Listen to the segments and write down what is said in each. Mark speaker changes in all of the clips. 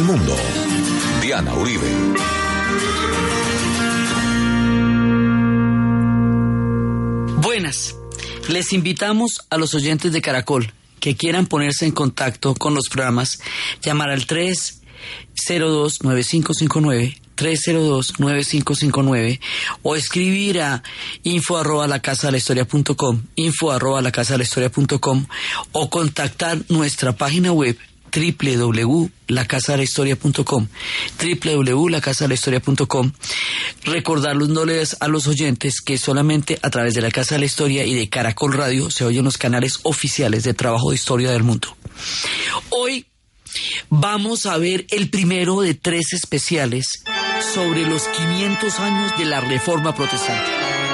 Speaker 1: mundo. Diana Uribe.
Speaker 2: Buenas. Les invitamos a los oyentes de Caracol que quieran ponerse en contacto con los programas, llamar al 302-9559 302-9559 o escribir a info arroba la casa de la historia punto com, info arroba la casa de la historia punto com, o contactar nuestra página web www.lacasadelahistoria.com www.lacasadelahistoria.com Recordarles a los oyentes que solamente a través de la Casa de la Historia y de Caracol Radio se oyen los canales oficiales de trabajo de historia del mundo. Hoy vamos a ver el primero de tres especiales sobre los 500 años de la Reforma Protestante.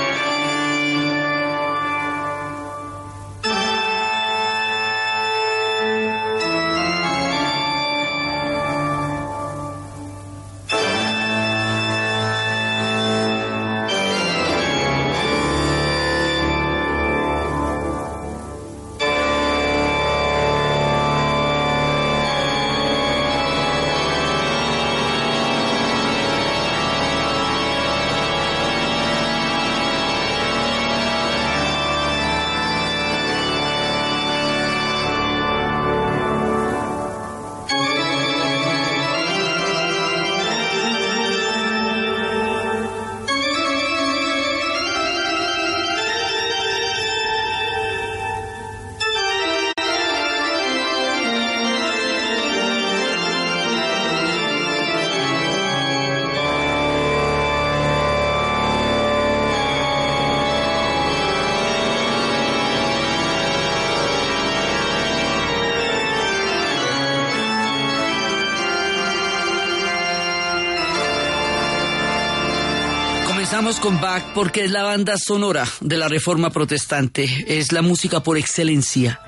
Speaker 2: Con Bach porque es la banda sonora de la Reforma Protestante, es la música por excelencia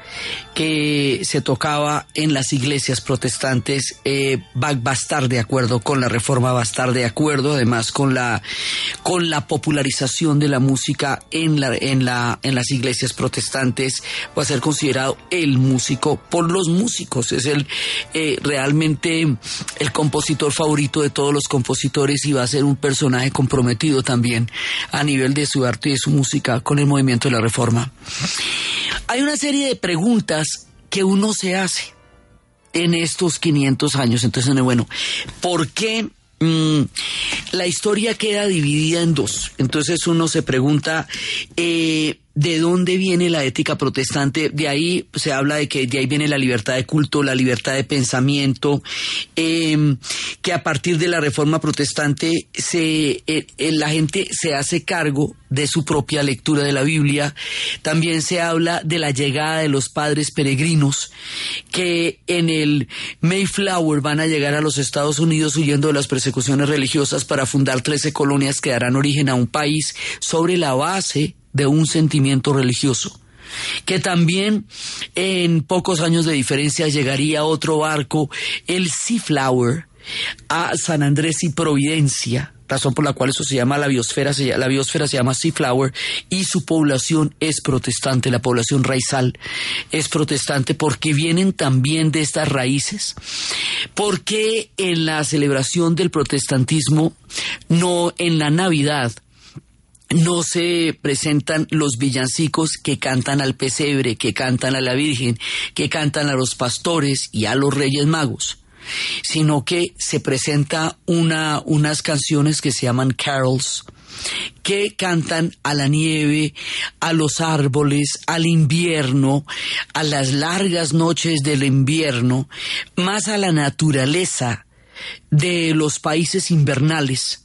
Speaker 2: que se tocaba en las iglesias protestantes. Eh, Bach va a estar de acuerdo con la Reforma, va a estar de acuerdo además con la con la popularización de la música en la en la en las iglesias protestantes. Va a ser considerado el músico por los músicos, es el eh, realmente el compositor favorito de todos los compositores y va a ser un personaje comprometido también a nivel de su arte y de su música con el movimiento de la reforma. Hay una serie de preguntas que uno se hace en estos 500 años. Entonces, bueno, ¿por qué mm, la historia queda dividida en dos? Entonces uno se pregunta, eh, ¿de dónde viene la ética protestante? De ahí se habla de que de ahí viene la libertad de culto, la libertad de pensamiento, eh, que a partir de la reforma protestante se, eh, eh, la gente se hace cargo de su propia lectura de la Biblia. También se habla de la llegada de los padres peregrinos que en el Mayflower van a llegar a los Estados Unidos huyendo de las persecuciones religiosas para fundar 13 colonias que darán origen a un país sobre la base de un sentimiento religioso que también en pocos años de diferencia llegaría otro barco, el Seaflower, a San Andrés y Providencia, razón por la cual eso se llama la biosfera, se, la biosfera se llama Seaflower y su población es protestante, la población raizal es protestante porque vienen también de estas raíces, porque en la celebración del protestantismo, no en la Navidad, no se presentan los villancicos que cantan al pesebre, que cantan a la Virgen, que cantan a los pastores y a los reyes magos, sino que se presenta una, unas canciones que se llaman carols, que cantan a la nieve, a los árboles, al invierno, a las largas noches del invierno, más a la naturaleza de los países invernales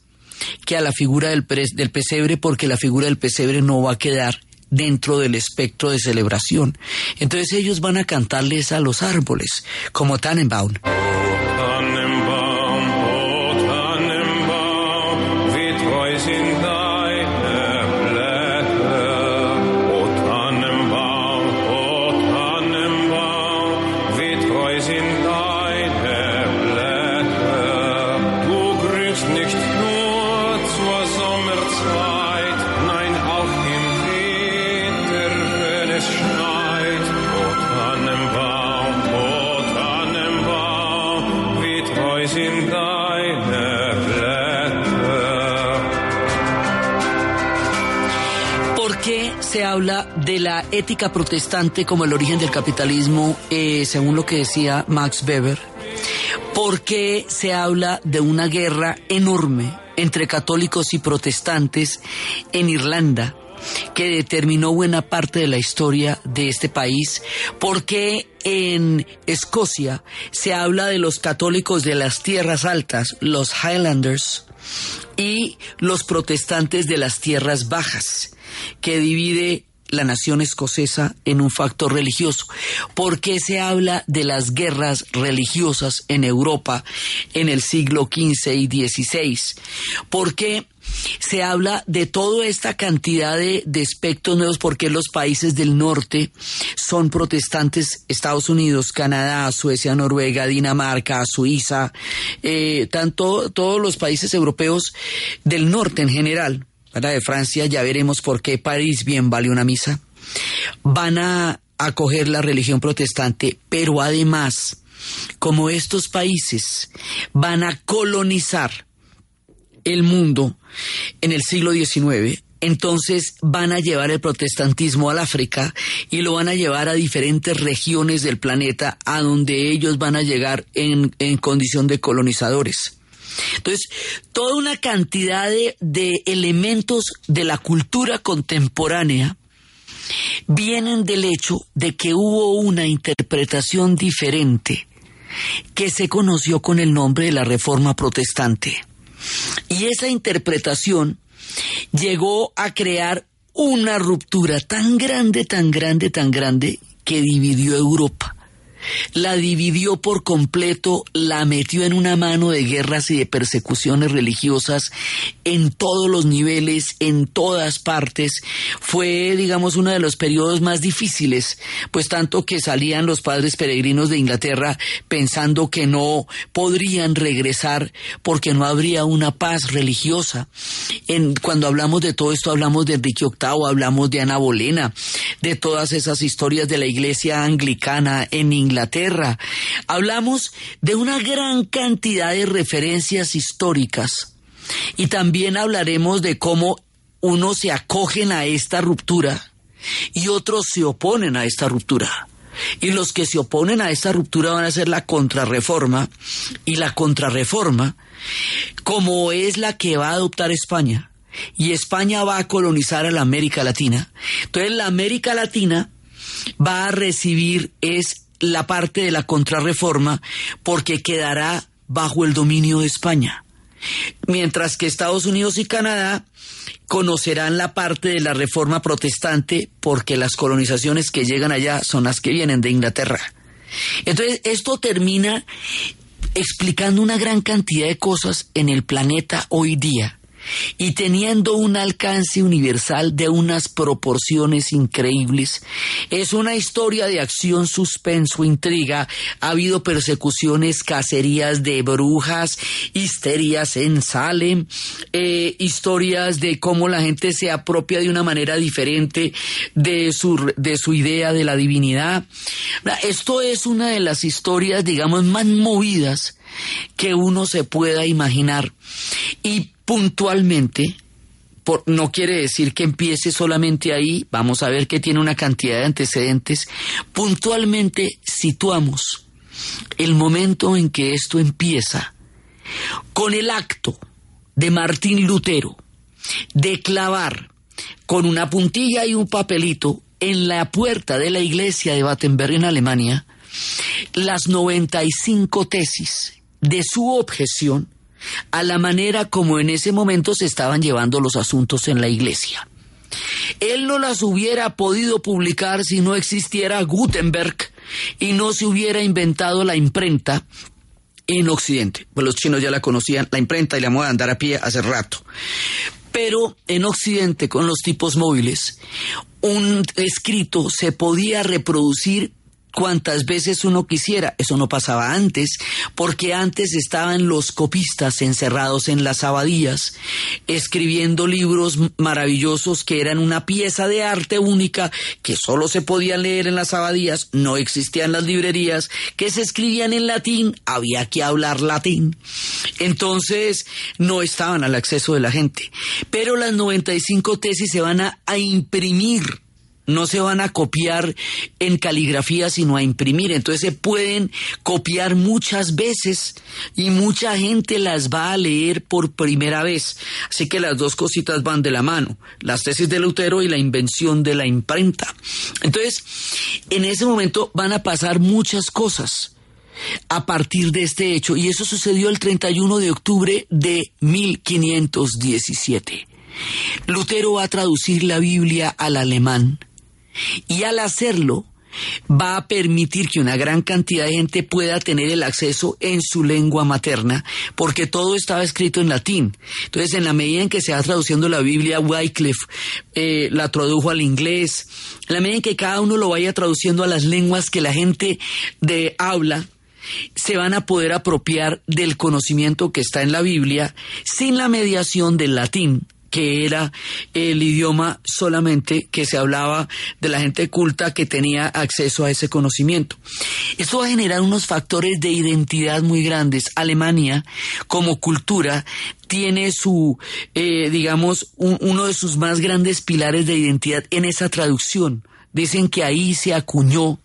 Speaker 2: que a la figura del, del pesebre porque la figura del pesebre no va a quedar dentro del espectro de celebración. Entonces ellos van a cantarles a los árboles, como Tannenbaum. La ética protestante como el origen del capitalismo, eh, según lo que decía Max Weber, porque se habla de una guerra enorme entre católicos y protestantes en Irlanda que determinó buena parte de la historia de este país, porque en Escocia se habla de los católicos de las tierras altas, los Highlanders, y los protestantes de las tierras bajas, que divide la nación escocesa en un factor religioso. ¿Por qué se habla de las guerras religiosas en Europa en el siglo XV y XVI? Porque se habla de toda esta cantidad de, de aspectos nuevos? Porque los países del norte son protestantes, Estados Unidos, Canadá, Suecia, Noruega, Dinamarca, Suiza, eh, tanto todos los países europeos del norte en general de Francia, ya veremos por qué París bien vale una misa, van a acoger la religión protestante, pero además, como estos países van a colonizar el mundo en el siglo XIX, entonces van a llevar el protestantismo al África y lo van a llevar a diferentes regiones del planeta a donde ellos van a llegar en, en condición de colonizadores. Entonces, toda una cantidad de, elementos de la cultura contemporánea vienen del hecho de que hubo una interpretación diferente que se conoció con el nombre de la Reforma Protestante. Y esa interpretación llegó a crear una ruptura tan grande, tan grande, tan grande, que dividió Europa la dividió por completo, la metió en una mano de guerras y de persecuciones religiosas en todos los niveles, en todas partes. Fue, digamos, uno de los periodos más difíciles, pues tanto que salían los padres peregrinos de Inglaterra pensando que no podrían regresar porque no habría una paz religiosa. En, cuando hablamos de todo esto, hablamos de Enrique VIII, hablamos de Ana Bolena, de todas esas historias de la iglesia anglicana en Inglaterra Inglaterra. Hablamos de una gran cantidad de referencias históricas y también hablaremos de cómo unos se acogen a esta ruptura y otros se oponen a esta ruptura. Y los que se oponen a esta ruptura van a ser la contrarreforma y la contrarreforma, como es la que va a adoptar España. Y España va a colonizar a la América Latina. Entonces la América Latina va a recibir es la parte de la contrarreforma porque quedará bajo el dominio de España. Mientras que Estados Unidos y Canadá conocerán la parte de la reforma protestante porque las colonizaciones que llegan allá son las que vienen de Inglaterra. Entonces, esto termina explicando una gran cantidad de cosas en el planeta hoy día y teniendo un alcance universal de unas proporciones increíbles. Es una historia de acción, suspenso, intriga. Ha habido persecuciones, cacerías de brujas, histerias en Salem, eh, historias de cómo la gente se apropia de una manera diferente de su, de su idea de la divinidad. Esto es una de las historias, digamos, más movidas que uno se pueda imaginar. Y puntualmente, por, no quiere decir que empiece solamente ahí, vamos a ver que tiene una cantidad de antecedentes, puntualmente situamos el momento en que esto empieza con el acto de Martín Lutero de clavar con una puntilla y un papelito en la puerta de la iglesia de Battenberg en Alemania las 95 tesis de su objeción a la manera como en ese momento se estaban llevando los asuntos en la iglesia. Él no las hubiera podido publicar si no existiera Gutenberg y no se hubiera inventado la imprenta en Occidente. Pues los chinos ya la conocían, la imprenta y la moda de andar a pie hace rato. Pero en Occidente, con los tipos móviles, un escrito se podía reproducir cuantas veces uno quisiera. Eso no pasaba antes, porque antes estaban los copistas encerrados en las abadías, escribiendo libros maravillosos que eran una pieza de arte única que solo se podía leer en las abadías, no existían las librerías, que se escribían en latín, había que hablar latín. Entonces no estaban al acceso de la gente. Pero las 95 tesis se van a imprimir no se van a copiar en caligrafía, sino a imprimir. Entonces se pueden copiar muchas veces y mucha gente las va a leer por primera vez. Así que las dos cositas van de la mano, las tesis de Lutero y la invención de la imprenta. Entonces, en ese momento van a pasar muchas cosas a partir de este hecho y eso sucedió el 31 de octubre de 1517. Lutero va a traducir la Biblia al alemán y al hacerlo va a permitir que una gran cantidad de gente pueda tener el acceso en su lengua materna, porque todo estaba escrito en latín. Entonces, en la medida en que se va traduciendo la Biblia, Wycliffe eh, la tradujo al inglés, en la medida en que cada uno lo vaya traduciendo a las lenguas que la gente de habla, se van a poder apropiar del conocimiento que está en la Biblia sin la mediación del latín que era el idioma solamente que se hablaba de la gente culta que tenía acceso a ese conocimiento. Esto va a generar unos factores de identidad muy grandes. Alemania, como cultura, tiene su, eh, digamos, uno de sus más grandes pilares de identidad en esa traducción. Dicen que ahí se acuñó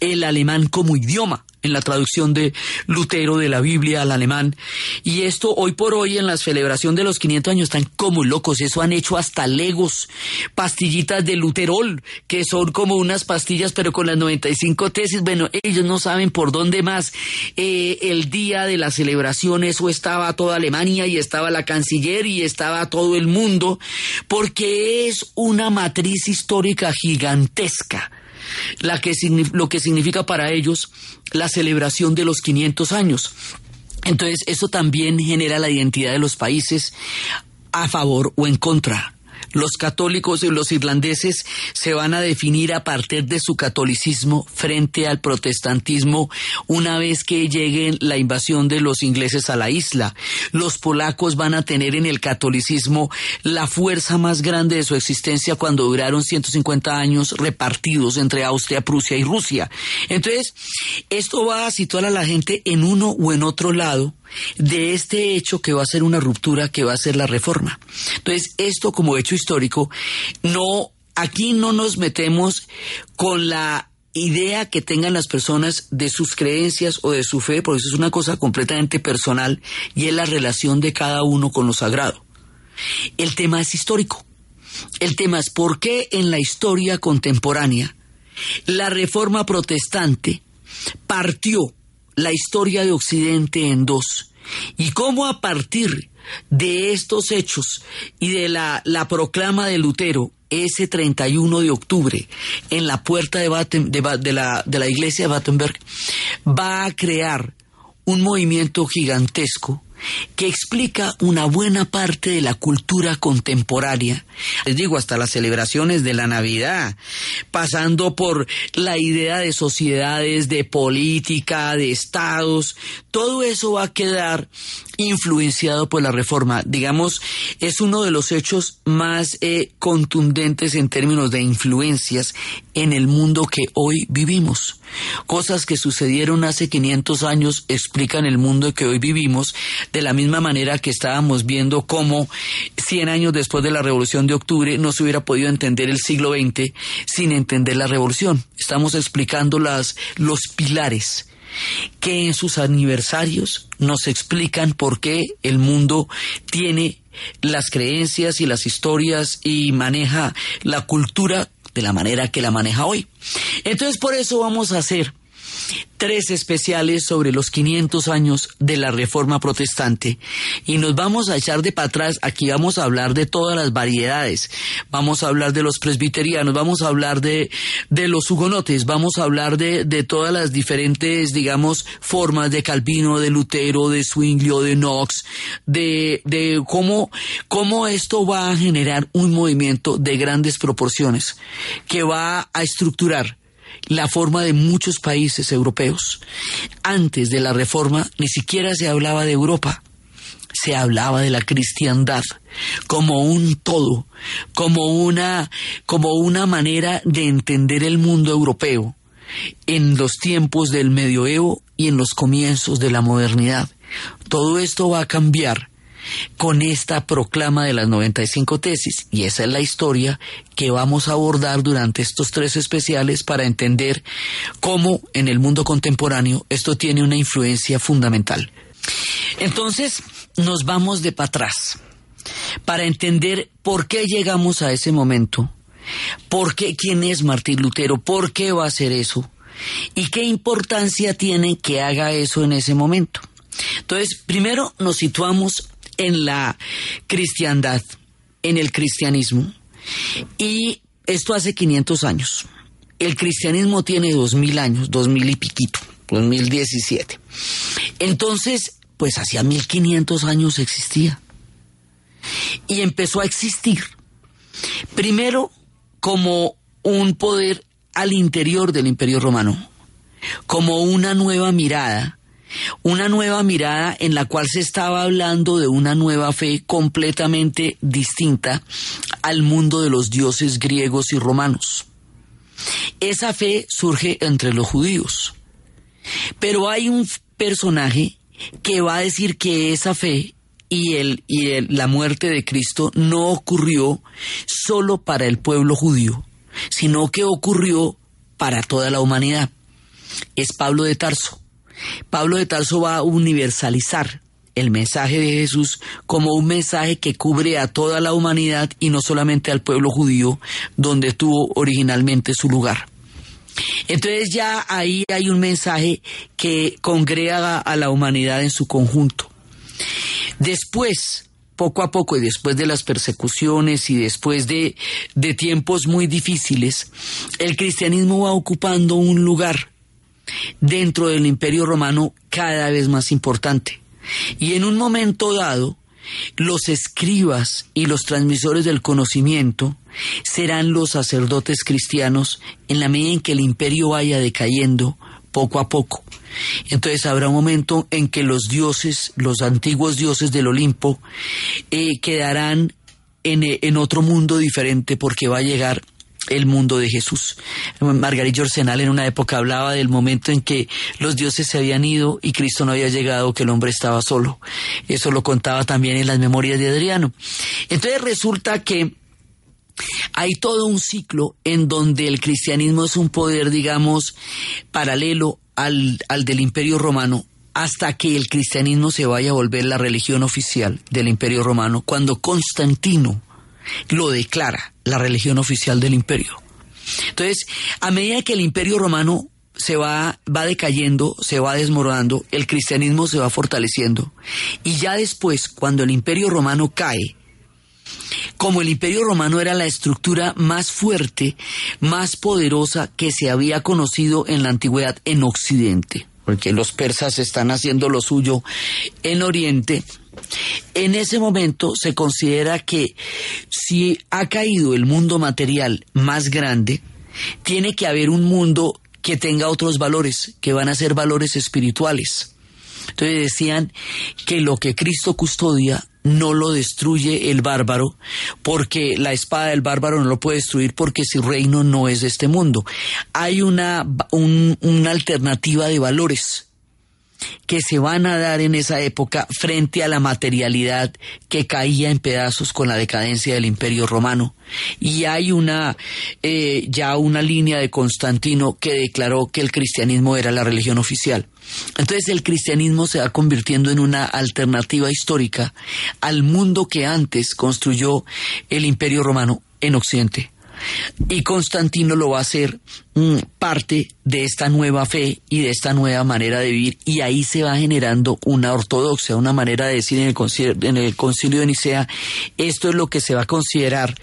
Speaker 2: el alemán como idioma en la traducción de Lutero de la Biblia al alemán. Y esto hoy por hoy en la celebración de los 500 años están como locos. Eso han hecho hasta legos, pastillitas de Luterol, que son como unas pastillas pero con las 95 tesis. Bueno, ellos no saben por dónde más. Eh, el día de la celebración eso estaba toda Alemania y estaba la canciller y estaba todo el mundo, porque es una matriz histórica gigantesca la que, lo que significa para ellos la celebración de los 500 años. Entonces, eso también genera la identidad de los países a favor o en contra los católicos y los irlandeses se van a definir a partir de su catolicismo frente al protestantismo una vez que llegue la invasión de los ingleses a la isla. Los polacos van a tener en el catolicismo la fuerza más grande de su existencia cuando duraron 150 años repartidos entre Austria, Prusia y Rusia. Entonces, esto va a situar a la gente en uno o en otro lado de este hecho que va a ser una ruptura, que va a ser la reforma. Entonces, esto como hecho histórico, no, aquí no nos metemos con la idea que tengan las personas de sus creencias o de su fe, porque eso es una cosa completamente personal y es la relación de cada uno con lo sagrado. El tema es histórico. El tema es por qué en la historia contemporánea la reforma protestante partió la historia de Occidente en dos y cómo a partir de estos hechos y de la, proclama de Lutero ese 31 de octubre en la puerta de, de, la, de la iglesia de Battenberg va a crear un movimiento gigantesco que explica una buena parte de la cultura contemporánea. Les digo, hasta las celebraciones de la Navidad, pasando por la idea de sociedades, de política, de estados, todo eso va a quedar influenciado por la reforma. Digamos, es uno de los hechos más eh, contundentes en términos de influencias en el mundo que hoy vivimos. Cosas que sucedieron hace 500 años explican el mundo que hoy vivimos de la misma manera que estábamos viendo cómo 100 años después de la Revolución de Octubre no se hubiera podido entender el siglo XX sin entender la Revolución. Estamos explicando las, los pilares que en sus aniversarios nos explican por qué el mundo tiene las creencias y las historias y maneja la cultura de la manera que la maneja hoy. Entonces por eso vamos a hacer tres especiales sobre los 500 años de la Reforma Protestante y nos vamos a echar de para atrás. Aquí vamos a hablar de todas las variedades. Vamos a hablar de los presbiterianos, vamos a hablar de, de los hugonotes, vamos a hablar de, de todas las diferentes, digamos, formas de Calvino, de Lutero, de Zwinglio, de Knox, de, de cómo, cómo esto va a generar un movimiento de grandes proporciones que va a estructurar la forma de muchos países europeos. Antes de la reforma ni siquiera se hablaba de Europa, se hablaba de la cristiandad como un todo, como una, como una manera de entender el mundo europeo en los tiempos del medioevo y en los comienzos de la modernidad. Todo esto va a cambiar con esta proclama de las 95 tesis. Y esa es la historia que vamos a abordar durante estos tres especiales para entender cómo en el mundo contemporáneo esto tiene una influencia fundamental. Entonces, nos vamos de para atrás para entender por qué llegamos a ese momento, por qué, quién es Martín Lutero, por qué va a hacer eso y qué importancia tiene que haga eso en ese momento. Entonces, primero nos situamos en la cristiandad, en el cristianismo, y esto hace 500 años. El cristianismo tiene 2000 años, 2000 y piquito, 2017. Entonces, pues hacía 1500 años existía. Y empezó a existir, primero como un poder al interior del imperio romano, como una nueva mirada una nueva mirada en la cual se estaba hablando de una nueva fe completamente distinta al mundo de los dioses griegos y romanos. Esa fe surge entre los judíos. Pero hay un personaje que va a decir que esa fe y, el, y la muerte de Cristo no ocurrió solo para el pueblo judío, sino que ocurrió para toda la humanidad. Es Pablo de Tarso. Pablo de Tarso va a universalizar el mensaje de Jesús como un mensaje que cubre a toda la humanidad y no solamente al pueblo judío donde tuvo originalmente su lugar. Entonces ya ahí hay un mensaje que congrega a la humanidad en su conjunto. Después, poco a poco y después de las persecuciones y después de, de tiempos muy difíciles, el cristianismo va ocupando un lugar dentro del imperio romano cada vez más importante. Y en un momento dado, los escribas y los transmisores del conocimiento serán los sacerdotes cristianos en la medida en que el imperio vaya decayendo poco a poco. Entonces habrá un momento en que los dioses, los antiguos dioses del Olimpo, eh, quedarán en, en otro mundo diferente porque va a llegar el mundo de Jesús. Margarit Jorsenal en una época hablaba del momento en que los dioses se habían ido y Cristo no había llegado, que el hombre estaba solo. Eso lo contaba también en las memorias de Adriano. Entonces resulta que hay todo un ciclo en donde el cristianismo es un poder, digamos, paralelo al, al del imperio romano, hasta que el cristianismo se vaya a volver la religión oficial del imperio romano, cuando Constantino lo declara la religión oficial del imperio. Entonces, a medida que el imperio romano se va, va decayendo, se va desmoronando, el cristianismo se va fortaleciendo. Y ya después, cuando el imperio romano cae, como el imperio romano era la estructura más fuerte, más poderosa que se había conocido en la antigüedad en Occidente, porque los persas están haciendo lo suyo en Oriente, en ese momento se considera que si ha caído el mundo material más grande, tiene que haber un mundo que tenga otros valores, que van a ser valores espirituales. Entonces decían que lo que Cristo custodia no lo destruye el bárbaro, porque la espada del bárbaro no lo puede destruir porque su reino no es este mundo. Hay una, una alternativa de valores que se van a dar en esa época frente a la materialidad que caía en pedazos con la decadencia del imperio romano. Y hay una, eh, ya una línea de Constantino que declaró que el cristianismo era la religión oficial. Entonces el cristianismo se va convirtiendo en una alternativa histórica al mundo que antes construyó el imperio romano en Occidente. Y Constantino lo va a hacer parte de esta nueva fe y de esta nueva manera de vivir. Y ahí se va generando una ortodoxia, una manera de decir en el, concilio, en el concilio de Nicea, esto es lo que se va a considerar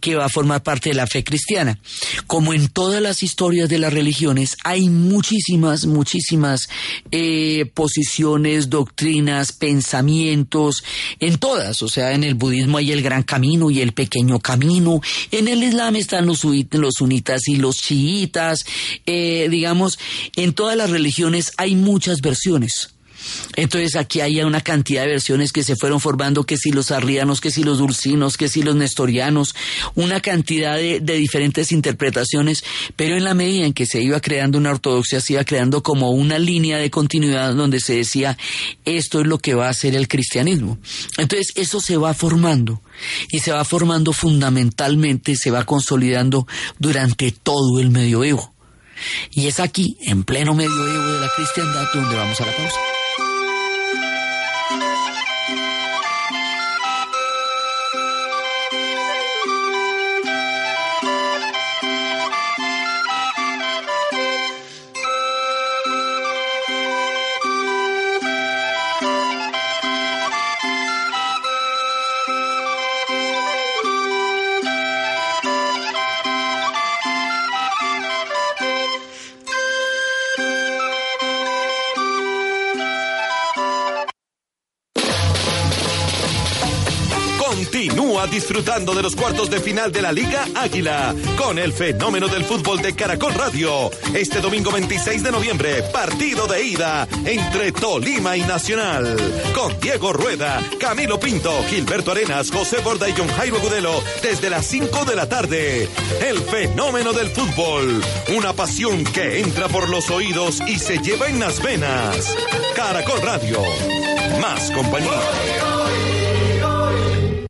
Speaker 2: que va a formar parte de la fe cristiana. Como en todas las historias de las religiones, hay muchísimas, muchísimas eh, posiciones, doctrinas, pensamientos, en todas, o sea, en el budismo hay el gran camino y el pequeño camino, en el islam están los, los sunitas y los chiitas, eh, digamos, en todas las religiones hay muchas versiones. Entonces aquí hay una cantidad de versiones que se fueron formando, que si los arrianos, que si los dulcinos, que si los nestorianos, una cantidad de, diferentes interpretaciones, pero en la medida en que se iba creando una ortodoxia, se iba creando como una línea de continuidad donde se decía, esto es lo que va a ser el cristianismo. Entonces eso se va formando y se va formando fundamentalmente, se va consolidando durante todo el medioevo. Y es aquí, en pleno medioevo de la cristiandad, donde vamos a la pausa.
Speaker 3: Disfrutando de los cuartos de final de la Liga Águila con el fenómeno del fútbol de Caracol Radio. Este domingo 26 de noviembre, partido de ida entre Tolima y Nacional. Con Diego Rueda, Camilo Pinto, Gilberto Arenas, José Borda y John Jairo Gudelo desde las 5 de la tarde. El fenómeno del fútbol. Una pasión que entra por los oídos y se lleva en las venas. Caracol Radio. Más compañía.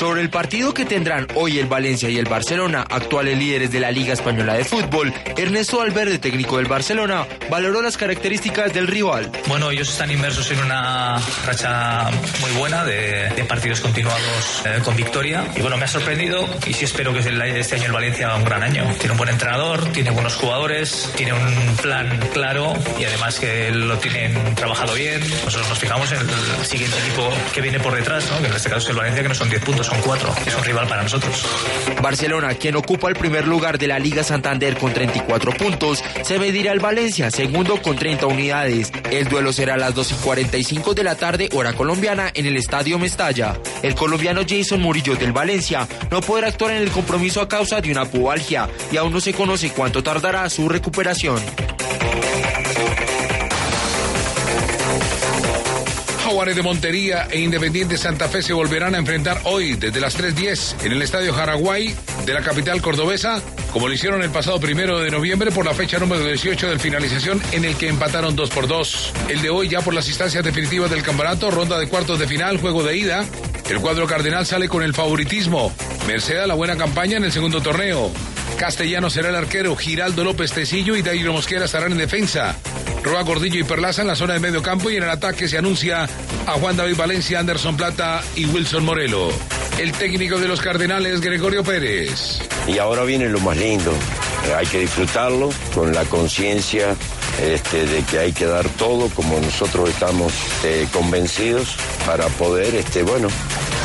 Speaker 4: Sobre el partido que tendrán hoy el Valencia y el Barcelona, actuales líderes de la Liga Española de Fútbol, Ernesto Valverde, técnico del Barcelona, valoró las características del rival.
Speaker 5: Bueno, ellos están inmersos en una racha muy buena de, de partidos continuados eh, con victoria. Y bueno, me ha sorprendido y sí espero que este año el Valencia haga un gran año. Tiene un buen entrenador, tiene buenos jugadores, tiene un plan claro y además que lo tienen trabajado bien. Nosotros nos fijamos en el siguiente equipo que viene por detrás, ¿no? que en este caso es el Valencia, que no son 10 puntos, son 4. Es un rival para nosotros.
Speaker 4: Barcelona, quien ocupa el primer lugar de la Liga Santander con 34 puntos, se medirá al Valencia, segundo con 30 unidades. El duelo será a las 2 y 45 de la tarde, hora colombiana, en el Estadio Mestalla. El colombiano Jason Murillo del Valencia no podrá actuar en el compromiso a causa de una pubalgia y aún no se conoce cuánto tardará su recuperación.
Speaker 6: Jaguares de Montería e Independiente Santa Fe se volverán a enfrentar hoy desde las 3.10 en el Estadio Jaraguay de la capital cordobesa, como lo hicieron el pasado primero de noviembre por la fecha número 18 del finalización en el que empataron 2 por 2. El de hoy ya por las instancias definitivas del campeonato, ronda de cuartos de final, juego de ida. El cuadro cardenal sale con el favoritismo, merced a la buena campaña en el segundo torneo. Castellano será el arquero, Giraldo López Tecillo y Dairo Mosquera estarán en defensa. Roa Gordillo y Perlaza en la zona de medio campo y en el ataque se anuncia a Juan David Valencia, Anderson Plata y Wilson Morelo. El técnico de los Cardenales, Gregorio Pérez.
Speaker 7: Y ahora viene lo más lindo. Hay que disfrutarlo con la conciencia este, de que hay que dar todo como nosotros estamos eh, convencidos para poder, este, bueno,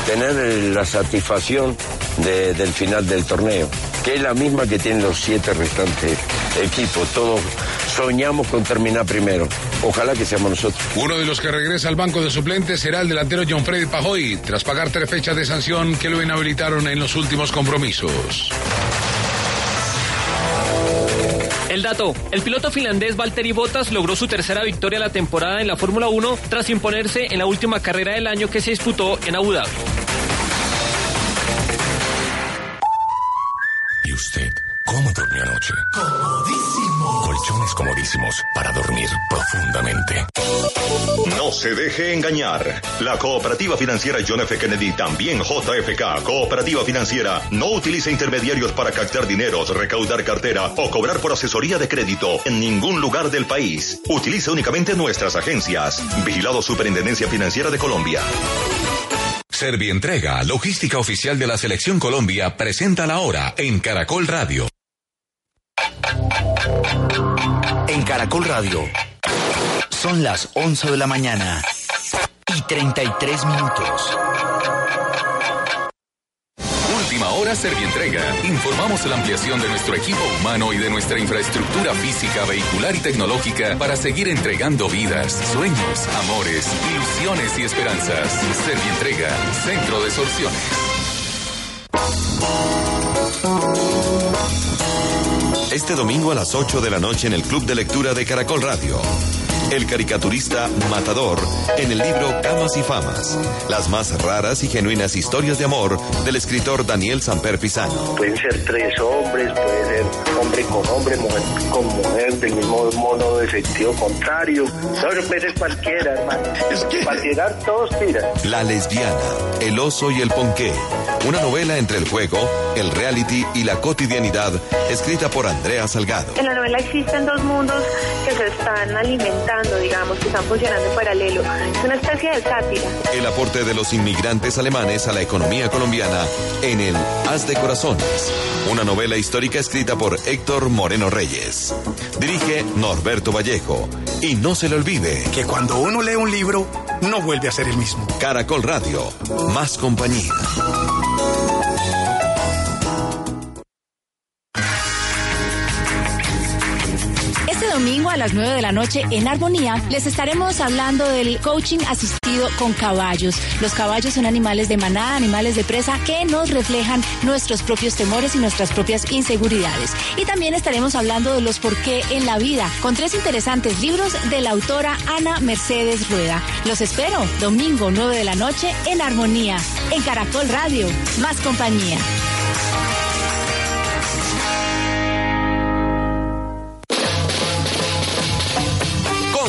Speaker 7: tener la satisfacción de- del final del torneo, que es la misma que tienen los siete restantes equipos. Todos soñamos con terminar primero. Ojalá que seamos nosotros.
Speaker 6: Uno de los que regresa al banco de suplentes será el delantero John Freddy Pajoy, tras pagar tres fechas de sanción que lo inhabilitaron en los últimos compromisos.
Speaker 8: El dato, el piloto finlandés Valtteri Bottas logró su tercera victoria de la temporada en la Fórmula 1 tras imponerse en la última carrera del año que se disputó en Abu Dhabi.
Speaker 1: Usted cómo durmió anoche? Comodísimo. Colchones comodísimos para dormir profundamente.
Speaker 3: No
Speaker 9: se deje engañar. La Cooperativa Financiera John F. Kennedy, también JFK, Cooperativa Financiera, no utiliza intermediarios para captar dineros, recaudar cartera o cobrar por asesoría de crédito en ningún lugar del país. Utiliza únicamente nuestras agencias. Vigilado Superintendencia Financiera de Colombia.
Speaker 3: Servientrega, logística oficial de la Selección Colombia, presenta la hora en Caracol Radio.
Speaker 10: En Caracol Radio. Son las 11 de la mañana y 33 minutos.
Speaker 3: Última hora Servientrega. Informamos la ampliación de nuestro equipo humano y de nuestra infraestructura física, vehicular y tecnológica para seguir entregando vidas, sueños, amores, ilusiones y esperanzas. Servientrega, Centro de Soluciones.
Speaker 1: Este domingo a las 8 de la noche en el Club de Lectura de Caracol Radio. El caricaturista Matador en el libro Camas y Famas. Las más raras y genuinas historias de amor del escritor Daniel Samper Pisano.
Speaker 11: Pueden ser tres hombres, puede ser hombre con hombre, mujer con mujer, del mismo modo de sentido contrario. No, puede ser cualquiera, hermano. Es que... Para tirar todos tiran.
Speaker 1: La lesbiana, el oso y el ponqué. Una novela entre el juego, el reality y la cotidianidad, escrita por Andrea Salgado.
Speaker 12: En la novela existen dos mundos que se están alimentando, digamos, que están funcionando en paralelo. Es una especie de sátira.
Speaker 1: El aporte de los inmigrantes alemanes a la economía colombiana en el Haz de Corazones, una novela histórica escrita por Héctor Moreno Reyes. Dirige Norberto Vallejo. Y no se le olvide
Speaker 13: que cuando uno lee un libro, no vuelve a ser el mismo.
Speaker 1: Caracol Radio, más compañía.
Speaker 14: Domingo a las 9 de la noche en Armonía les estaremos hablando del coaching asistido con caballos. Los caballos son animales de manada, animales de presa que nos reflejan nuestros propios temores y nuestras propias inseguridades. Y también estaremos hablando de los por qué en la vida con tres interesantes libros de la autora Ana Mercedes Rueda. Los espero domingo 9 de la noche en Armonía, en Caracol Radio. Más compañía.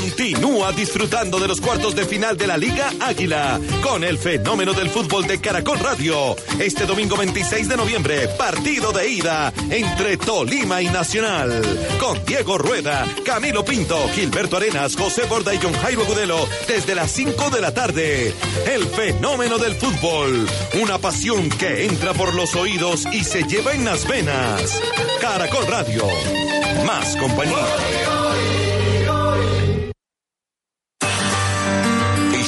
Speaker 3: Continúa disfrutando de los cuartos de final de la Liga Águila con el fenómeno del fútbol de Caracol Radio. Este domingo 26 de noviembre, partido de ida entre Tolima y Nacional. Con Diego Rueda, Camilo Pinto, Gilberto Arenas, José Borda y John Jairo Gudelo desde las 5 de la tarde. El fenómeno del fútbol. Una pasión que entra por los oídos y se lleva en las venas. Caracol Radio. Más compañía.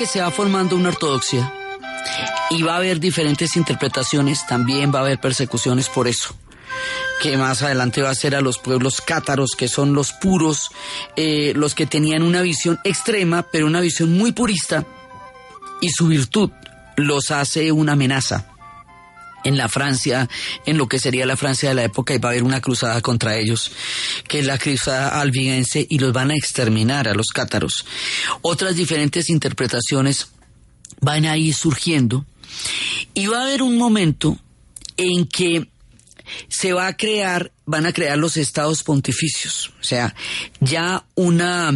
Speaker 2: Que se va formando una ortodoxia. Y va a haber diferentes interpretaciones, también va a haber persecuciones por eso que más adelante va a ser a los pueblos cátaros, que son los puros, eh, los que tenían una visión extrema, pero una visión muy purista, y su virtud los hace una amenaza en la Francia, en lo que sería la Francia de la época, y va a haber una cruzada contra ellos, que es la cruzada albigense, y los van a exterminar a los cátaros. Otras diferentes interpretaciones van a ir surgiendo, y va a haber un momento en que se va a crear, van a crear los estados pontificios, o sea, ya una,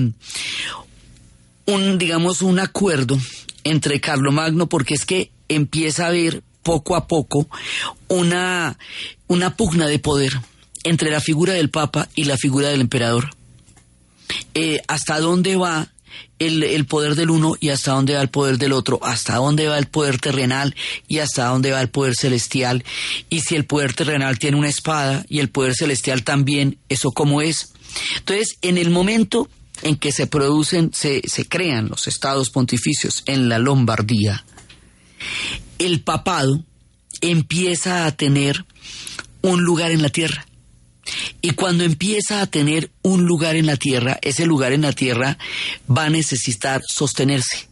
Speaker 2: un, digamos, un acuerdo entre Carlomagno, porque es que empieza a haber poco a poco una, una pugna de poder entre la figura del Papa y la figura del emperador. Eh, ¿Hasta dónde va el, el, poder del uno y hasta dónde va el poder del otro? ¿Hasta dónde va el poder terrenal y hasta dónde va el poder celestial? Y si el poder terrenal tiene una espada y el poder celestial también, ¿eso cómo es? Entonces, en el momento en que se producen, se, se crean los estados pontificios en la Lombardía, el papado empieza a tener un lugar en la tierra. Y cuando empieza a tener un lugar en la tierra, ese lugar en la tierra va a necesitar sostenerse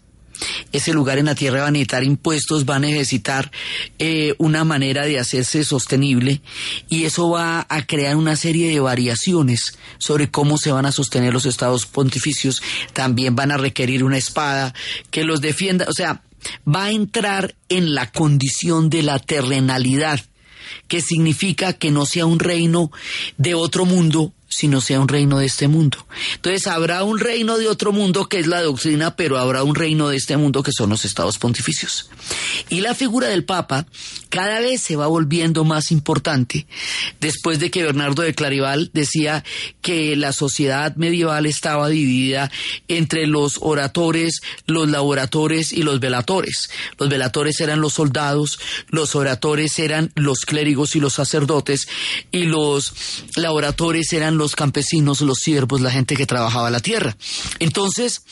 Speaker 2: ese lugar en la tierra va a necesitar impuestos, va a necesitar eh, una manera de hacerse sostenible y eso va a crear una serie de variaciones sobre cómo se van a sostener los estados pontificios. También van a requerir una espada que los defienda, o sea, va a entrar en la condición de la terrenalidad que significa que no sea un reino de otro mundo, sino sea un reino de este mundo. Entonces habrá un reino de otro mundo que es la doctrina, pero habrá un reino de este mundo que son los estados pontificios. Y la figura del Papa cada vez se va volviendo más importante después de que Bernardo de Clarival decía que la sociedad medieval estaba dividida entre los oradores, los laboratores y los velatores. Los velatores eran los soldados, los oradores eran los clérigos y los sacerdotes y los laboratores eran los campesinos, los siervos, la gente que trabajaba la tierra. Entonces,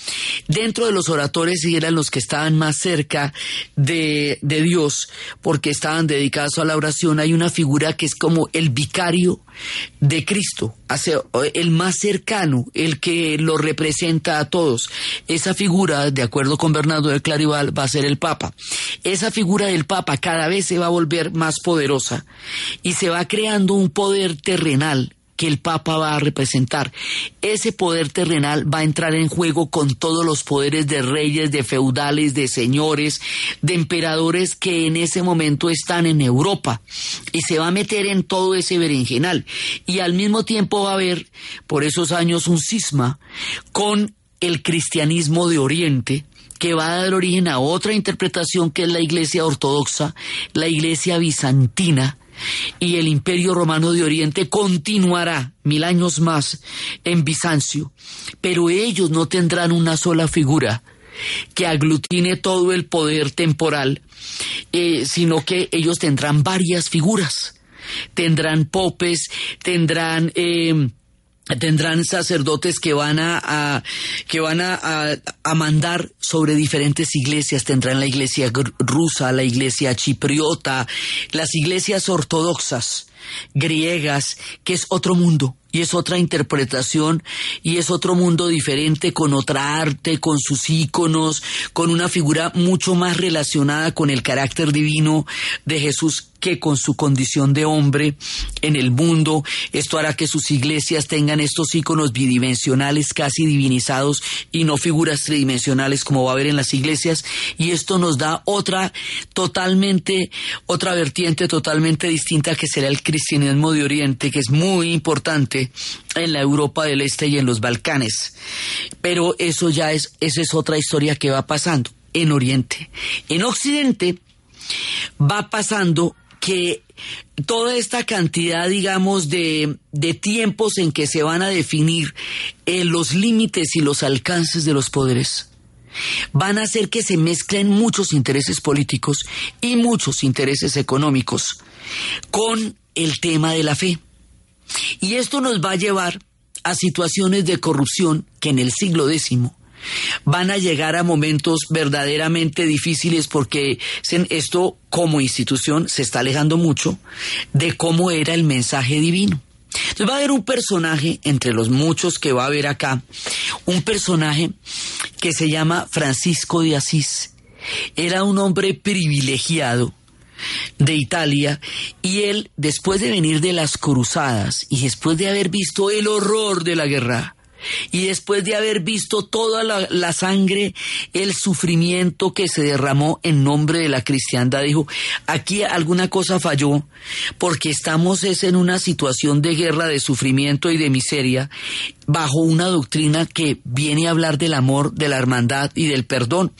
Speaker 2: dentro de los oradores eran los que estaban más cerca de, de Dios, porque estaban dedicados a la oración, hay una figura que es como el vicario de Cristo, el más cercano, el que lo representa a todos. Esa figura, de acuerdo con Bernardo de Clarival, va a ser el Papa. Esa figura del Papa cada vez se va a volver más poderosa y se va creando un poder terrenal que el Papa va a representar. Ese poder terrenal va a entrar en juego con todos los poderes de reyes, de feudales, de señores, de emperadores que en ese momento están en Europa y se va a meter en todo ese berenjenal. Y al mismo tiempo va a haber por esos años un cisma con el cristianismo de Oriente, que va a dar origen a otra interpretación que es la iglesia ortodoxa, la iglesia bizantina, y el imperio romano de Oriente continuará mil años más en Bizancio, pero ellos no tendrán una sola figura que aglutine todo el poder temporal, eh, sino que ellos tendrán varias figuras. Tendrán popes, tendrán... Eh, tendrán sacerdotes que van a, que van a, a, mandar sobre diferentes iglesias. Tendrán la iglesia rusa la iglesia chipriota las iglesias ortodoxas griegas que es otro mundo y es otra interpretación y es otro mundo diferente con otra arte, con sus íconos, con una figura mucho más relacionada con el carácter divino de Jesús que con su condición de hombre en el mundo. Esto hará que sus iglesias tengan estos íconos bidimensionales casi divinizados y no figuras tridimensionales como va a haber en las iglesias. Y esto nos da otra totalmente, otra vertiente totalmente distinta que será el cristianismo de Oriente, que es muy importante en la Europa del Este y en los Balcanes. Pero eso ya es, esa es otra historia que va pasando en Oriente. En Occidente va pasando que toda esta cantidad, digamos, de, de, tiempos en que se van a definir eh, los límites y los alcances de los poderes, van a hacer que se mezclen muchos intereses políticos y muchos intereses económicos con el tema de la fe. Y esto nos va a llevar a situaciones de corrupción que en el siglo X van a llegar a momentos verdaderamente difíciles porque esto como institución se está alejando mucho de cómo era el mensaje divino. Entonces va a haber un personaje, entre los muchos que va a haber acá, un personaje que se llama Francisco de Asís. Era un hombre privilegiado de Italia y él, después de venir de las cruzadas y después de haber visto el horror de la guerra, y después de haber visto toda la, sangre, el sufrimiento que se derramó en nombre de la cristiandad, dijo, aquí alguna cosa falló, porque estamos es en una situación de guerra, de sufrimiento y de miseria, bajo una doctrina que viene a hablar del amor, de la hermandad y del perdón.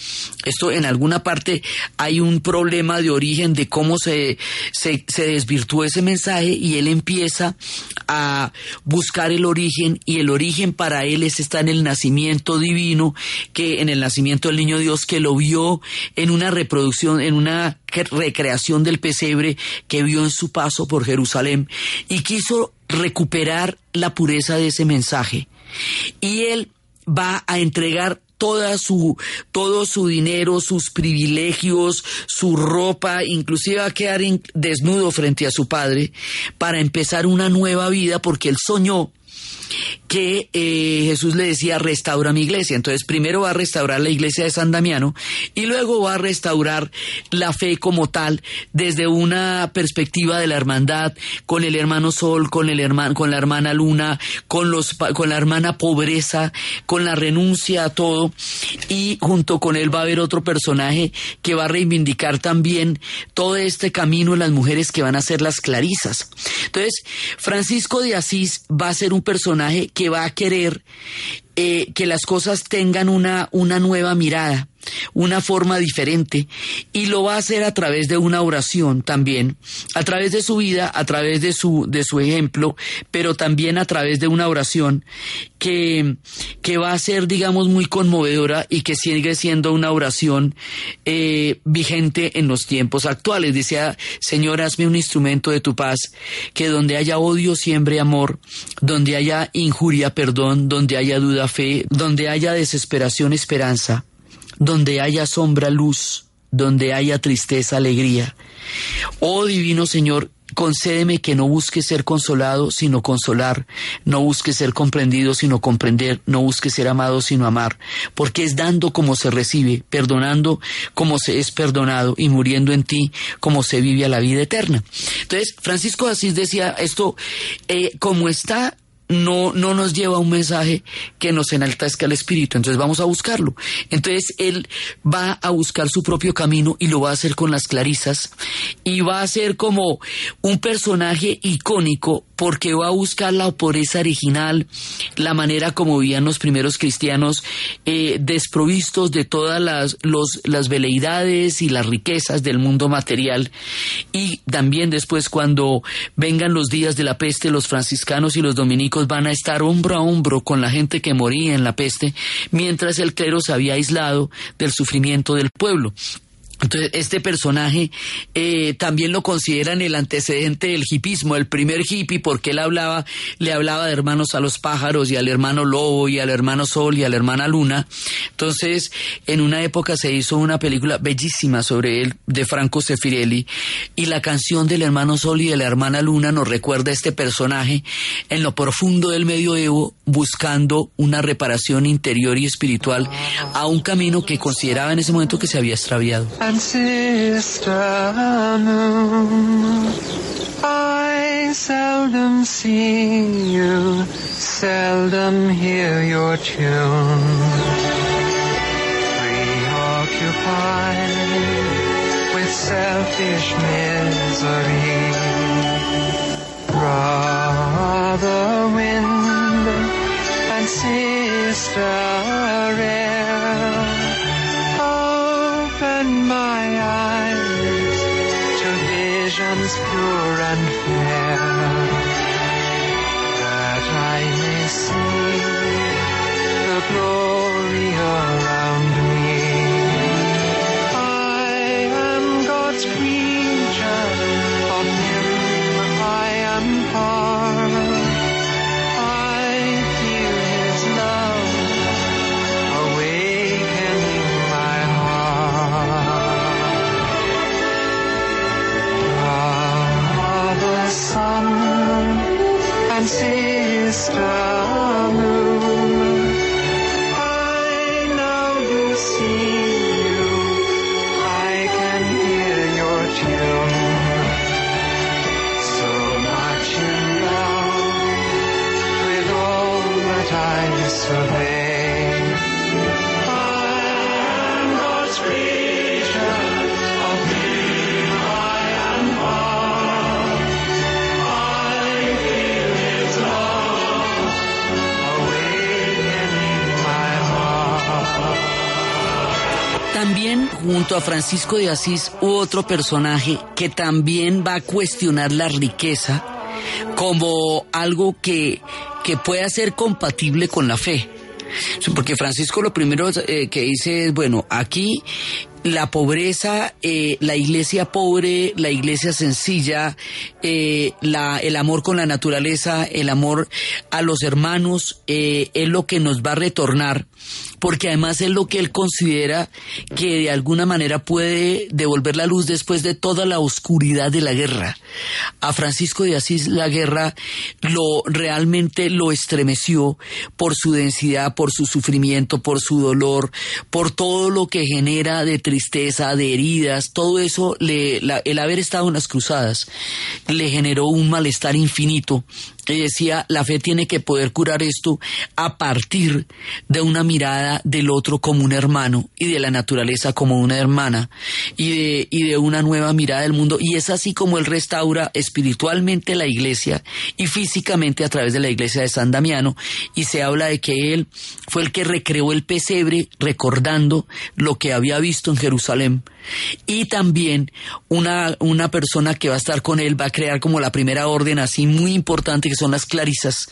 Speaker 2: Esto en alguna parte hay un problema de origen de cómo se, se, desvirtuó ese mensaje y él empieza a buscar el origen y el origen para él es, está en el nacimiento divino, que en el nacimiento del niño Dios que lo vio en una reproducción, en una recreación del pesebre que vio en su paso por Jerusalén y quiso recuperar la pureza de ese mensaje. Y él va a entregar toda su, todo su dinero, sus privilegios, su ropa, inclusive va a quedar desnudo frente a su padre para empezar una nueva vida porque él soñó que eh, Jesús le decía, restaura mi iglesia. Entonces, primero va a restaurar la iglesia de San Damiano y luego va a restaurar la fe como tal desde una perspectiva de la hermandad con el hermano Sol, con el hermano, con la hermana Luna, con los, con la hermana Pobreza, con la renuncia a todo y junto con él va a haber otro personaje que va a reivindicar también todo este camino las mujeres que van a ser las clarisas. Entonces, Francisco de Asís va a ser un personaje que va a querer eh, que las cosas tengan una, una nueva mirada, una forma diferente, y lo va a hacer a través de una oración también, a través de su vida, a través de su, de su ejemplo, pero también a través de una oración que, que va a ser, digamos, muy conmovedora y que sigue siendo una oración eh, vigente en los tiempos actuales. Decía, Señor, hazme un instrumento de tu paz, que donde haya odio siembre amor, donde haya injuria perdón, donde haya duda fe, donde haya desesperación, esperanza, donde haya sombra, luz, donde haya tristeza, alegría. Oh Divino Señor, concédeme que no busque ser consolado, sino consolar, no busque ser comprendido, sino comprender, no busque ser amado, sino amar, porque es dando como se recibe, perdonando como se es perdonado y muriendo en ti como se vive a la vida eterna. Entonces, Francisco de Asís decía esto, eh, como está no, no nos lleva un mensaje que nos enaltezca el espíritu, entonces vamos a buscarlo. Entonces él va a buscar su propio camino y lo va a hacer con las clarisas y va a ser como un personaje icónico porque va a buscar la pobreza original, la manera como vivían los primeros cristianos, eh, desprovistos de todas las, las veleidades y las riquezas del mundo material. Y también después cuando vengan los días de la peste, los franciscanos y los dominicos van a estar hombro a hombro con la gente que moría en la peste, mientras el clero se había aislado del sufrimiento del pueblo. Entonces, este personaje eh, también lo consideran el antecedente del hipismo, el primer hippie, porque él hablaba, le hablaba de hermanos a los pájaros y al hermano lobo y al hermano sol y a la hermana luna. Entonces, en una época se hizo una película bellísima sobre él, de Franco Sefirelli, y la canción del hermano sol y de la hermana luna nos recuerda a este personaje en lo profundo del medioevo, buscando una reparación interior y espiritual a un camino que consideraba en ese momento que se había extraviado.
Speaker 15: Moon. I seldom see you, seldom hear your tune. Preoccupied with selfish misery. Brother wind and sister air
Speaker 2: Francisco de Asís hubo otro personaje que también va a cuestionar la riqueza como algo que, que pueda ser compatible con la fe. Porque Francisco lo primero eh, que dice es, bueno, aquí la pobreza, eh, la iglesia pobre, la iglesia sencilla, eh, el amor con la naturaleza, el amor a los hermanos, eh, es lo que nos va a retornar, porque además es lo que él considera que de alguna manera puede devolver la luz después de toda la oscuridad de la guerra. A Francisco de Asís la guerra lo realmente lo estremeció por su densidad, por su sufrimiento, por su dolor, por todo lo que genera de tristeza, de heridas, todo eso, le, la- el haber estado en las cruzadas le generó un malestar infinito. Y decía, la fe tiene que poder curar esto a partir de una mirada del otro como un hermano y de la naturaleza como una hermana y de, y de una nueva mirada del mundo. Y es así como él restaura espiritualmente la iglesia y físicamente a través de la iglesia de San Damiano. Y se habla de que él fue el que recreó el pesebre recordando lo que había visto en Jerusalén. Y también una, una persona que va a estar con él va a crear como la primera orden así muy importante que son las clarisas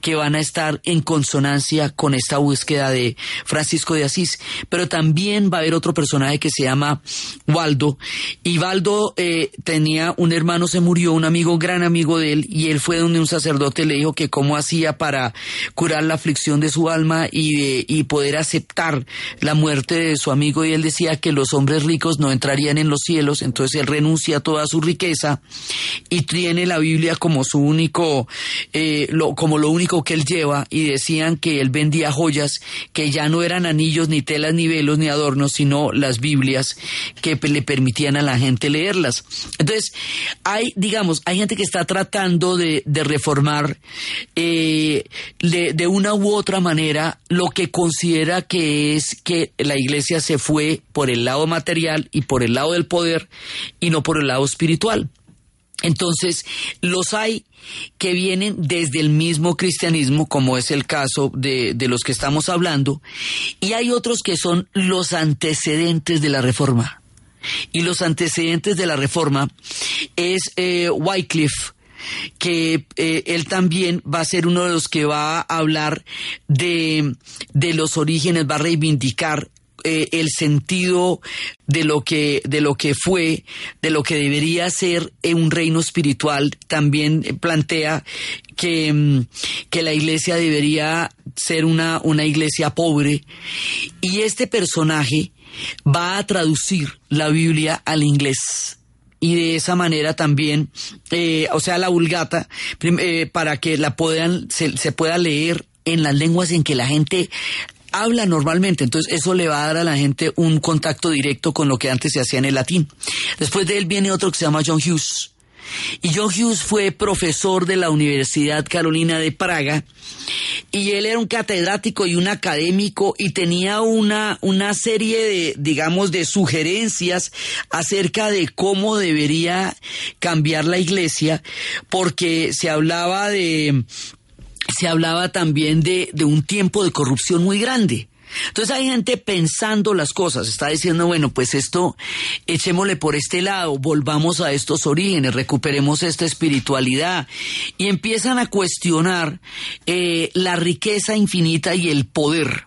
Speaker 2: que van a estar en consonancia con esta búsqueda de Francisco de Asís. Pero también va a haber otro personaje que se llama Waldo. Y Waldo eh, tenía un hermano, se murió, un amigo, gran amigo de él, y él fue donde un sacerdote le dijo que cómo hacía para curar la aflicción de su alma y, de- y poder aceptar la muerte de su amigo. Y él decía que los hombres ricos no entrarían en los cielos, entonces él renuncia a toda su riqueza y tiene la Biblia como su único, eh, lo, como lo único que él lleva y decían que él vendía joyas que ya no eran anillos, ni telas, ni velos, ni adornos, sino las Biblias que le permitían a la gente leerlas. Entonces, hay, digamos, hay gente que está tratando de, de reformar eh, de una u otra manera lo que considera que es que la iglesia se fue por el lado material y por el lado del poder y no por el lado espiritual. Entonces, los hay que vienen desde el mismo cristianismo, como es el caso de, de los que estamos hablando, y hay otros que son los antecedentes de la reforma. Y los antecedentes de la reforma es eh, Wycliffe, que eh, él también va a ser uno de los que va a hablar de, de los orígenes, va a reivindicar eh, el sentido de lo que de lo que fue de lo que debería ser eh, un reino espiritual también eh, plantea que, mm, que la iglesia debería ser una, una iglesia pobre. Y este personaje va a traducir la Biblia al inglés. Y de esa manera también, o sea, la vulgata, para que la puedan, se, se pueda leer en las lenguas en que la gente habla normalmente, entonces eso le va a dar a la gente un contacto directo con lo que antes se hacía en el latín. Después de él viene otro que se llama John Hughes. Y John Hughes fue profesor de la Universidad Carolina de Praga y él era un catedrático y un académico y tenía una, una serie de, digamos, de sugerencias acerca de cómo debería cambiar la iglesia porque se hablaba de, se hablaba también de, de un tiempo de corrupción muy grande. Entonces hay gente pensando las cosas, está diciendo, bueno, pues esto echémosle por este lado, volvamos a estos orígenes, recuperemos esta espiritualidad y empiezan a cuestionar eh, la riqueza infinita y el poder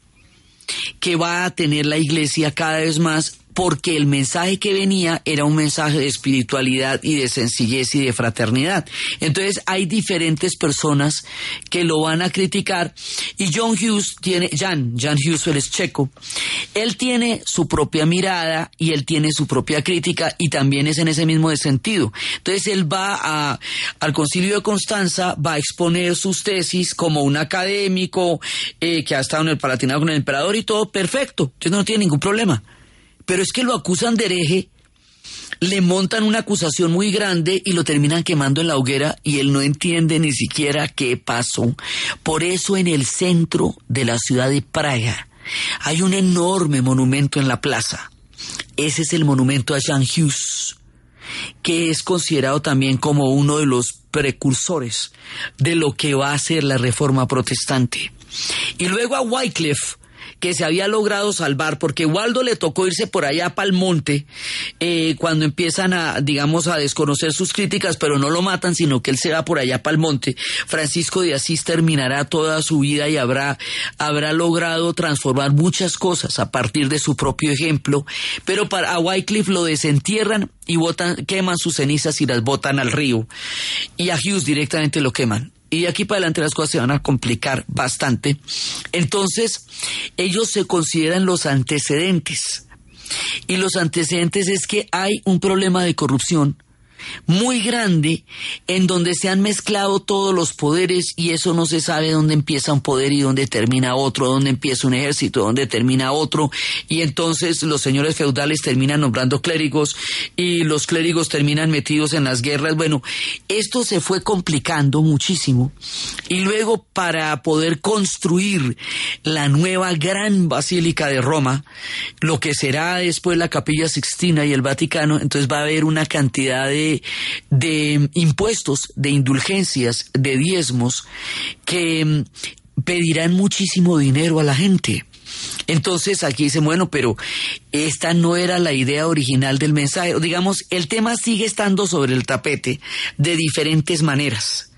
Speaker 2: que va a tener la iglesia cada vez más porque el mensaje que venía era un mensaje de espiritualidad y de sencillez y de fraternidad. Entonces hay diferentes personas que lo van a criticar y John Hughes tiene, Jan, Jan Hughes él es checo, él tiene su propia mirada y él tiene su propia crítica y también es en ese mismo sentido. Entonces él va a, al concilio de Constanza, va a exponer sus tesis como un académico eh, que ha estado en el Palatinado con el emperador y todo perfecto, entonces no tiene ningún problema. Pero es que lo acusan de hereje, le montan una acusación muy grande y lo terminan quemando en la hoguera y él no entiende ni siquiera qué pasó. Por eso en el centro de la ciudad de Praga hay un enorme monumento en la plaza. Ese es el monumento a Jan Hughes, que es considerado también como uno de los precursores de lo que va a ser la reforma protestante. Y luego a Wycliffe, que se había logrado salvar, porque Waldo le tocó irse por allá para el monte eh, cuando empiezan a, digamos, a desconocer sus críticas, pero no lo matan, sino que él se va por allá para el monte. Francisco de Asís terminará toda su vida y habrá, habrá logrado transformar muchas cosas a partir de su propio ejemplo, pero para a Wycliffe lo desentierran y botan, queman sus cenizas y las botan al río. Y a Hughes directamente lo queman. Y de aquí para adelante las cosas se van a complicar bastante. Entonces, ellos se consideran los antecedentes. Y los antecedentes es que hay un problema de corrupción muy grande en donde se han mezclado todos los poderes y eso no se sabe dónde empieza un poder y dónde termina otro, dónde empieza un ejército, dónde termina otro y entonces los señores feudales terminan nombrando clérigos y los clérigos terminan metidos en las guerras. Bueno, esto se fue complicando muchísimo y luego para poder construir la nueva gran basílica de Roma, lo que será después la capilla Sixtina y el Vaticano, entonces va a haber una cantidad de de, impuestos, de indulgencias, de diezmos, que mm, pedirán muchísimo dinero a la gente. Entonces aquí dicen, bueno, pero esta no era la idea original del mensaje. Digamos, el tema sigue estando sobre el tapete de diferentes maneras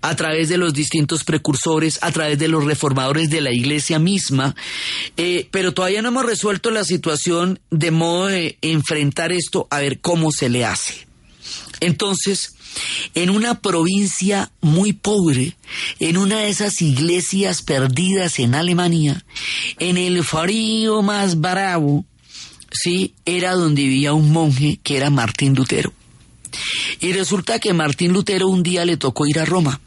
Speaker 2: a través de los distintos precursores, a través de los reformadores de la iglesia misma, eh, pero todavía no hemos resuelto la situación de modo de enfrentar esto a ver cómo se le hace. Entonces, en una provincia muy pobre, en una de esas iglesias perdidas en Alemania, en el frío más bravo, sí, era donde vivía un monje que era Martín Lutero. Y resulta que Martín Lutero un día le tocó ir a Roma.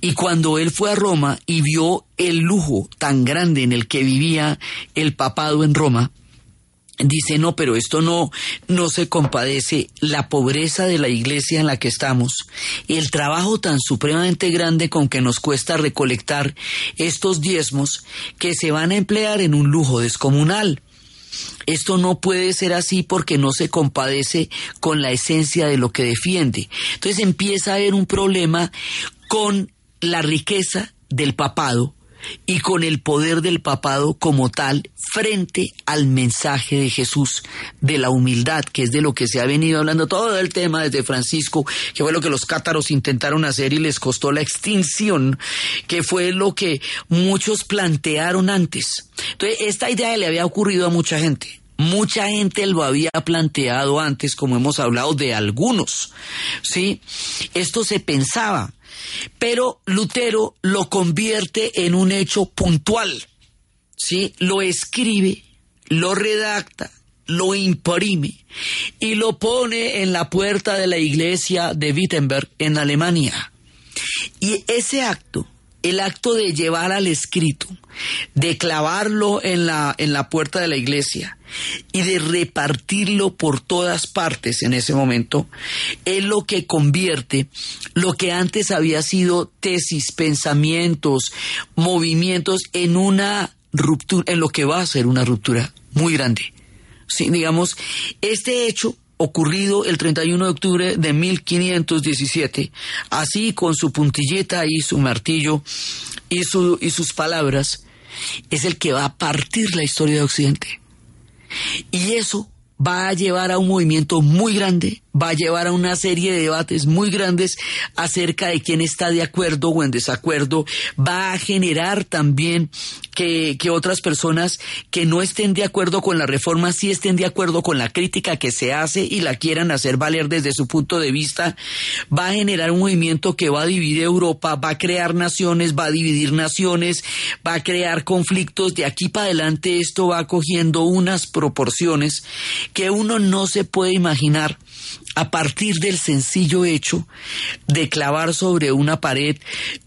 Speaker 2: Y cuando él fue a Roma y vio el lujo tan grande en el que vivía el papado en Roma, dice, no, pero esto no, no se compadece, la pobreza de la iglesia en la que estamos, el trabajo tan supremamente grande con que nos cuesta recolectar estos diezmos que se van a emplear en un lujo descomunal. Esto no puede ser así porque no se compadece con la esencia de lo que defiende. Entonces empieza a haber un problema con la riqueza del papado, y con el poder del papado como tal frente al mensaje de Jesús de la humildad, que es de lo que se ha venido hablando todo el tema desde Francisco, que fue lo que los cátaros intentaron hacer y les costó la extinción, que fue lo que muchos plantearon antes. Entonces, esta idea le había ocurrido a mucha gente. Mucha gente lo había planteado antes, como hemos hablado de algunos. ¿Sí? Esto se pensaba pero Lutero lo convierte en un hecho puntual, ¿sí? Lo escribe, lo redacta, lo imprime y lo pone en la puerta de la iglesia de Wittenberg en Alemania. Y ese acto el acto de llevar al escrito, de clavarlo en la, en la puerta de la iglesia y de repartirlo por todas partes en ese momento, es lo que convierte lo que antes había sido tesis, pensamientos, movimientos en una ruptura, en lo que va a ser una ruptura muy grande. Sí, digamos, este hecho ocurrido el 31 de octubre de 1517, así con su puntilleta y su martillo y, su, y sus palabras, es el que va a partir la historia de Occidente. Y eso va a llevar a un movimiento muy grande, va a llevar a una serie de debates muy grandes acerca de quién está de acuerdo o en desacuerdo, va a generar también que, que, otras personas que no estén de acuerdo con la reforma sí estén de acuerdo con la crítica que se hace y la quieran hacer valer desde su punto de vista, va a generar un movimiento que va a dividir Europa, va a crear naciones, va a dividir naciones, va a crear conflictos, de aquí para adelante esto va cogiendo unas proporciones que uno no se puede imaginar a partir del sencillo hecho de clavar sobre una pared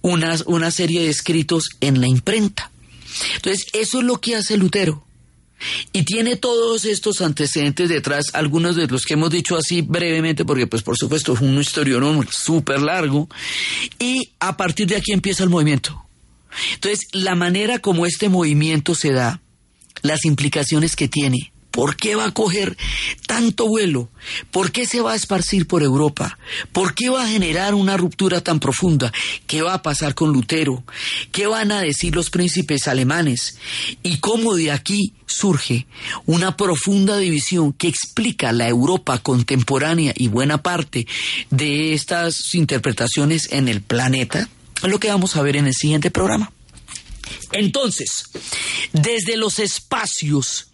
Speaker 2: una, una serie de escritos en la imprenta. Entonces, eso es lo que hace Lutero. Y tiene todos estos antecedentes detrás, algunos de los que hemos dicho así brevemente, porque pues por supuesto es un historión súper largo, y a partir de aquí empieza el movimiento. Entonces, la manera como este movimiento se da, las implicaciones que tiene, ¿Por qué va a coger tanto vuelo? ¿Por qué se va a esparcir por Europa? ¿Por qué va a generar una ruptura tan profunda? ¿Qué va a pasar con Lutero? ¿Qué van a decir los príncipes alemanes? ¿Y cómo de aquí surge una profunda división que explica la Europa contemporánea y buena parte de estas interpretaciones en el planeta? Es lo que vamos a ver en el siguiente programa. Entonces, desde los espacios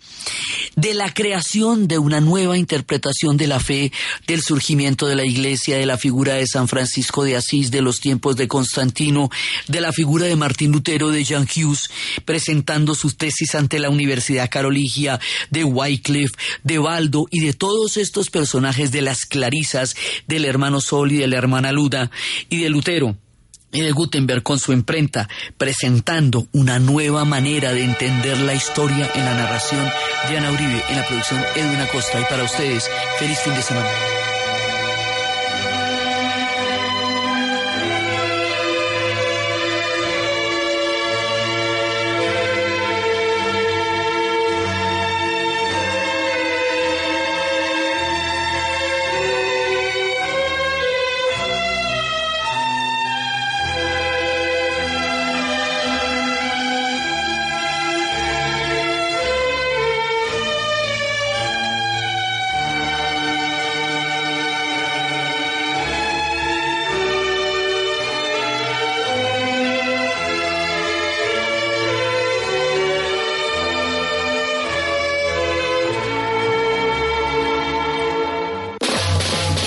Speaker 2: de la creación de una nueva interpretación de la fe, del surgimiento de la iglesia, de la figura de San Francisco de Asís, de los tiempos de Constantino, de la figura de Martín Lutero, de Jan Hughes, presentando sus tesis ante la Universidad Carolingia, de Wycliffe, de Baldo y de todos estos personajes de las Clarisas, del hermano Sol y de la hermana Luda y de Lutero de Gutenberg con su imprenta, presentando una nueva manera de entender la historia en la narración de Ana Uribe, en la producción Edwin Acosta. Y para ustedes, feliz fin de semana.